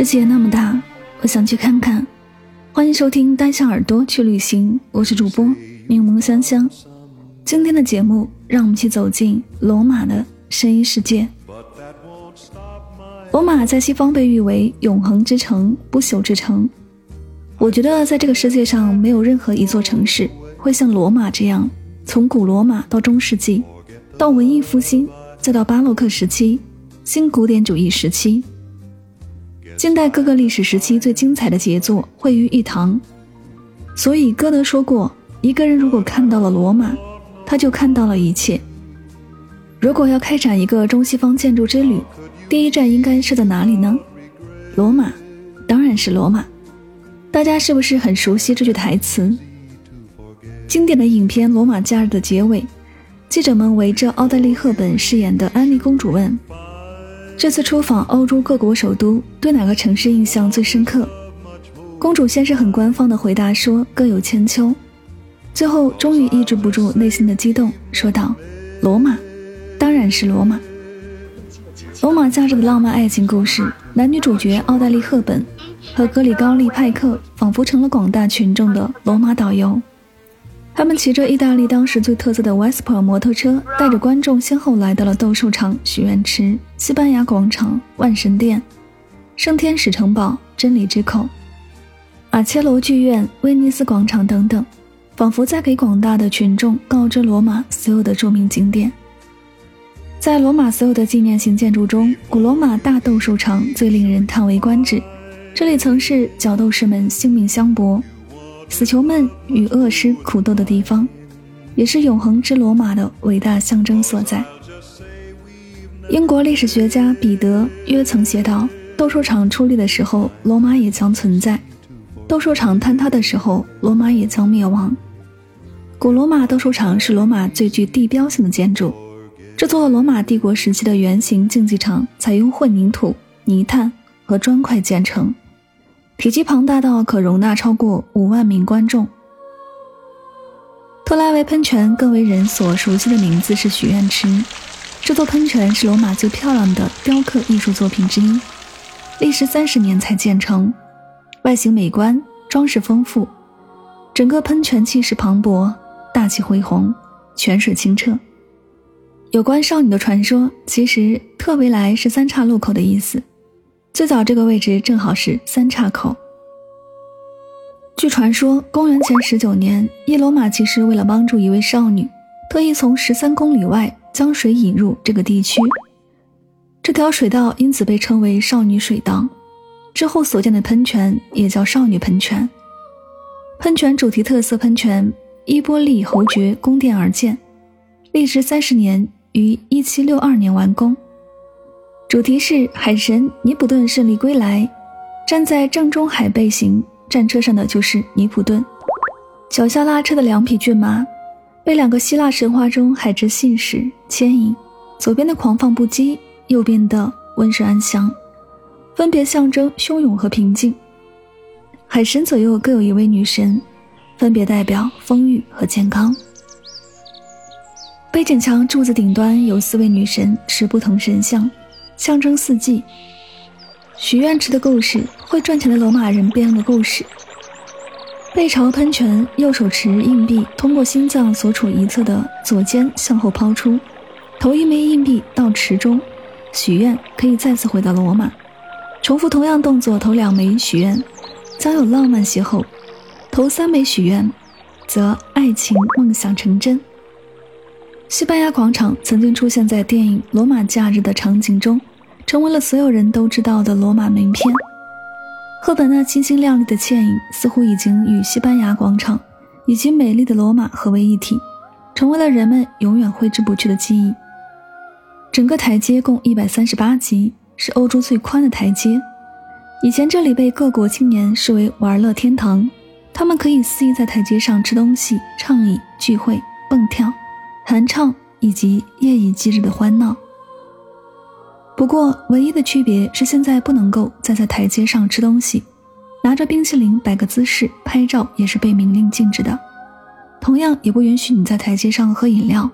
世界那么大，我想去看看。欢迎收听《带上耳朵去旅行》，我是主播柠檬香香。今天的节目，让我们去走进罗马的声音世界。罗马在西方被誉为永恒之城、不朽之城。我觉得，在这个世界上，没有任何一座城市会像罗马这样，从古罗马到中世纪，到文艺复兴，再到巴洛克时期、新古典主义时期。近代各个历史时期最精彩的杰作汇于一堂，所以歌德说过：“一个人如果看到了罗马，他就看到了一切。”如果要开展一个中西方建筑之旅，第一站应该是在哪里呢？罗马，当然是罗马。大家是不是很熟悉这句台词？经典的影片《罗马假日》的结尾，记者们围着奥黛丽·赫本饰演的安妮公主问。这次出访欧洲各国首都，对哪个城市印象最深刻？公主先是很官方的回答说各有千秋，最后终于抑制不住内心的激动，说道：“罗马，当然是罗马。”罗马假日的浪漫爱情故事，男女主角奥黛丽·赫本和格里高利·派克仿佛成了广大群众的罗马导游。他们骑着意大利当时最特色的 Vespa 摩托车，带着观众先后来到了斗兽场、许愿池、西班牙广场、万神殿、圣天使城堡、真理之口、阿切罗剧院、威尼斯广场等等，仿佛在给广大的群众告知罗马所有的著名景点。在罗马所有的纪念性建筑中，古罗马大斗兽场最令人叹为观止，这里曾是角斗士们性命相搏。死囚们与恶尸苦斗的地方，也是永恒之罗马的伟大象征所在。英国历史学家彼得·约曾写道：“斗兽场矗立的时候，罗马也将存在；斗兽场坍塌的时候，罗马也将灭亡。”古罗马斗兽场是罗马最具地标性的建筑，这座罗马帝国时期的圆形竞技场采用混凝土、泥炭和砖块建成。体积庞大到可容纳超过五万名观众。特拉维喷泉更为人所熟悉的名字是许愿池，这座喷泉是罗马最漂亮的雕刻艺术作品之一，历时三十年才建成，外形美观，装饰丰富，整个喷泉气势磅礴，大气恢宏，泉水清澈。有关少女的传说，其实特维莱是三岔路口的意思。最早这个位置正好是三岔口。据传说，公元前十九年，耶罗马骑士为了帮助一位少女，特意从十三公里外将水引入这个地区，这条水道因此被称为少女水道。之后所建的喷泉也叫少女喷泉。喷泉主题特色喷泉伊波利侯爵宫殿而建，历时三十年，于一七六二年完工。主题是海神尼普顿胜利归来，站在正中海背行战车上的就是尼普顿，脚下拉车的两匹骏马，被两个希腊神话中海之信使牵引，左边的狂放不羁，右边的温顺安详，分别象征汹涌和平静。海神左右各有一位女神，分别代表风雨和健康。背景墙柱子顶端有四位女神持不同神像。象征四季。许愿池的故事，会赚钱的罗马人编的故事。背朝喷泉，右手持硬币，通过心脏所处一侧的左肩向后抛出，投一枚硬币到池中，许愿可以再次回到罗马。重复同样动作投两枚许愿，将有浪漫邂逅；投三枚许愿，则爱情梦想成真。西班牙广场曾经出现在电影《罗马假日》的场景中。成为了所有人都知道的罗马名片。赫本那清新亮丽的倩影，似乎已经与西班牙广场以及美丽的罗马合为一体，成为了人们永远挥之不去的记忆。整个台阶共一百三十八级，是欧洲最宽的台阶。以前这里被各国青年视为玩乐天堂，他们可以肆意在台阶上吃东西、畅饮、聚会、蹦跳、弹唱，以及夜以继日的欢闹。不过，唯一的区别是，现在不能够再在台阶上吃东西，拿着冰淇淋摆个姿势拍照也是被明令禁止的。同样，也不允许你在台阶上喝饮料。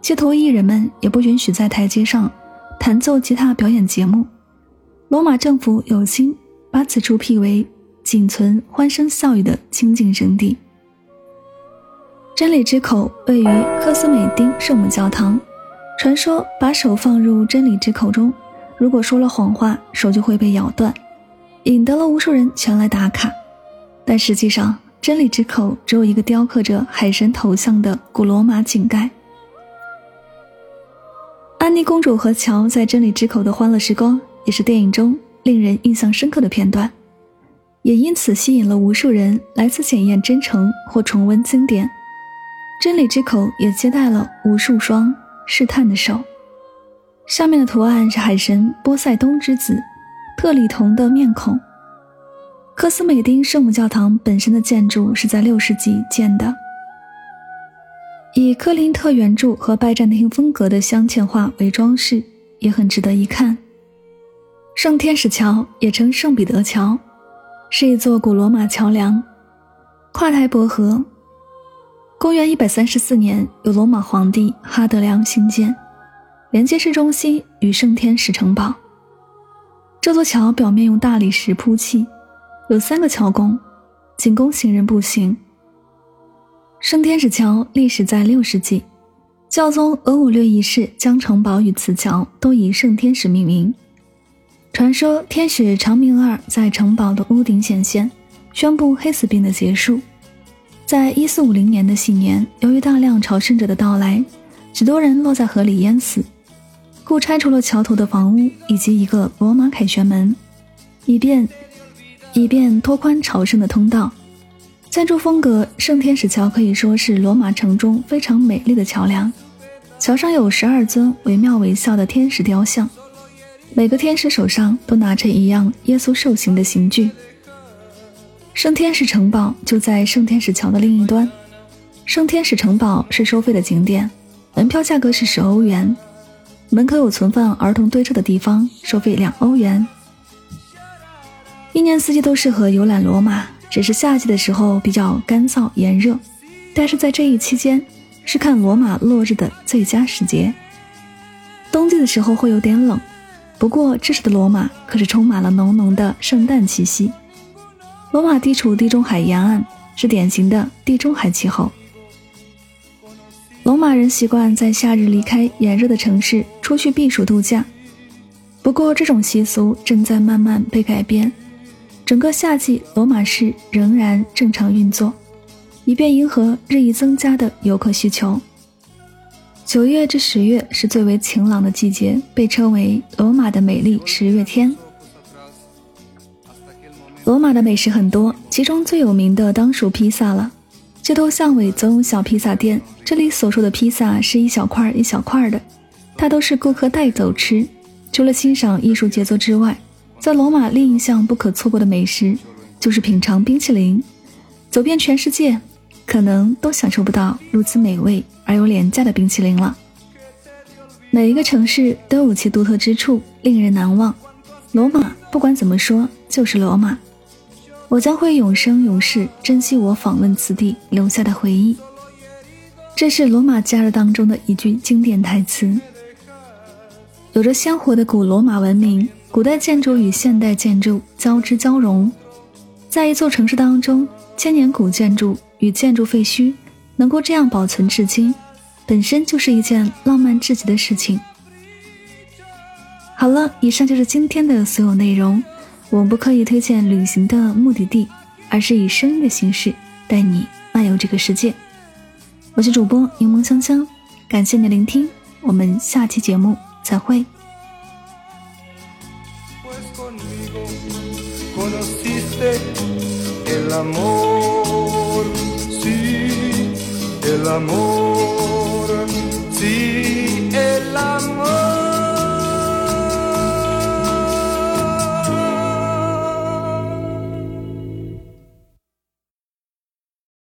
街头艺人们也不允许在台阶上弹奏吉他表演节目。罗马政府有心把此处辟为仅存欢声笑语的清净圣地。真理之口位于科斯美丁圣母教堂。传说把手放入真理之口中，如果说了谎话，手就会被咬断，引得了无数人前来打卡。但实际上，真理之口只有一个雕刻着海神头像的古罗马井盖。安妮公主和乔在真理之口的欢乐时光，也是电影中令人印象深刻的片段，也因此吸引了无数人来此检验真诚或重温经典。真理之口也接待了无数双。试探的手，上面的图案是海神波塞冬之子特里同的面孔。科斯美丁圣母教堂本身的建筑是在六世纪建的，以科林特圆柱和拜占庭风格的镶嵌画为装饰，也很值得一看。圣天使桥也称圣彼得桥，是一座古罗马桥梁，跨台伯河。公元一百三十四年，由罗马皇帝哈德良兴建，连接市中心与圣天使城堡。这座桥表面用大理石铺砌，有三个桥拱，仅供行人步行。圣天使桥历史在六世纪，教宗俄武略一世将城堡与此桥都以圣天使命名。传说天使长明二在城堡的屋顶显现，宣布黑死病的结束。在一四五零年的新年，由于大量朝圣者的到来，许多人落在河里淹死，故拆除了桥头的房屋以及一个罗马凯旋门，以便以便拓宽朝圣的通道。建筑风格，圣天使桥可以说是罗马城中非常美丽的桥梁。桥上有十二尊惟妙惟肖的天使雕像，每个天使手上都拿着一样耶稣受刑的刑具。圣天使城堡就在圣天使桥的另一端。圣天使城堡是收费的景点，门票价格是十欧元。门口有存放儿童堆车的地方，收费两欧元。一年四季都适合游览罗马，只是夏季的时候比较干燥炎热。但是在这一期间，是看罗马落日的最佳时节。冬季的时候会有点冷，不过这时的罗马可是充满了浓浓的圣诞气息。罗马地处地中海沿岸，是典型的地中海气候。罗马人习惯在夏日离开炎热的城市，出去避暑度假。不过，这种习俗正在慢慢被改变。整个夏季，罗马市仍然正常运作，以便迎合日益增加的游客需求。九月至十月是最为晴朗的季节，被称为“罗马的美丽十月天”。罗马的美食很多，其中最有名的当属披萨了。街头巷尾总有小披萨店，这里所说的披萨是一小块一小块的，它都是顾客带走吃。除了欣赏艺术杰作之外，在罗马另一项不可错过的美食就是品尝冰淇淋。走遍全世界，可能都享受不到如此美味而又廉价的冰淇淋了。每一个城市都有其独特之处，令人难忘。罗马不管怎么说，就是罗马。我将会永生永世珍惜我访问此地留下的回忆。这是罗马假日当中的一句经典台词。有着鲜活的古罗马文明，古代建筑与现代建筑交织交融，在一座城市当中，千年古建筑与建筑废墟能够这样保存至今，本身就是一件浪漫至极的事情。好了，以上就是今天的所有内容。我们不刻意推荐旅行的目的地，而是以声音的形式带你漫游这个世界。我是主播柠檬香香，感谢你的聆听，我们下期节目再会。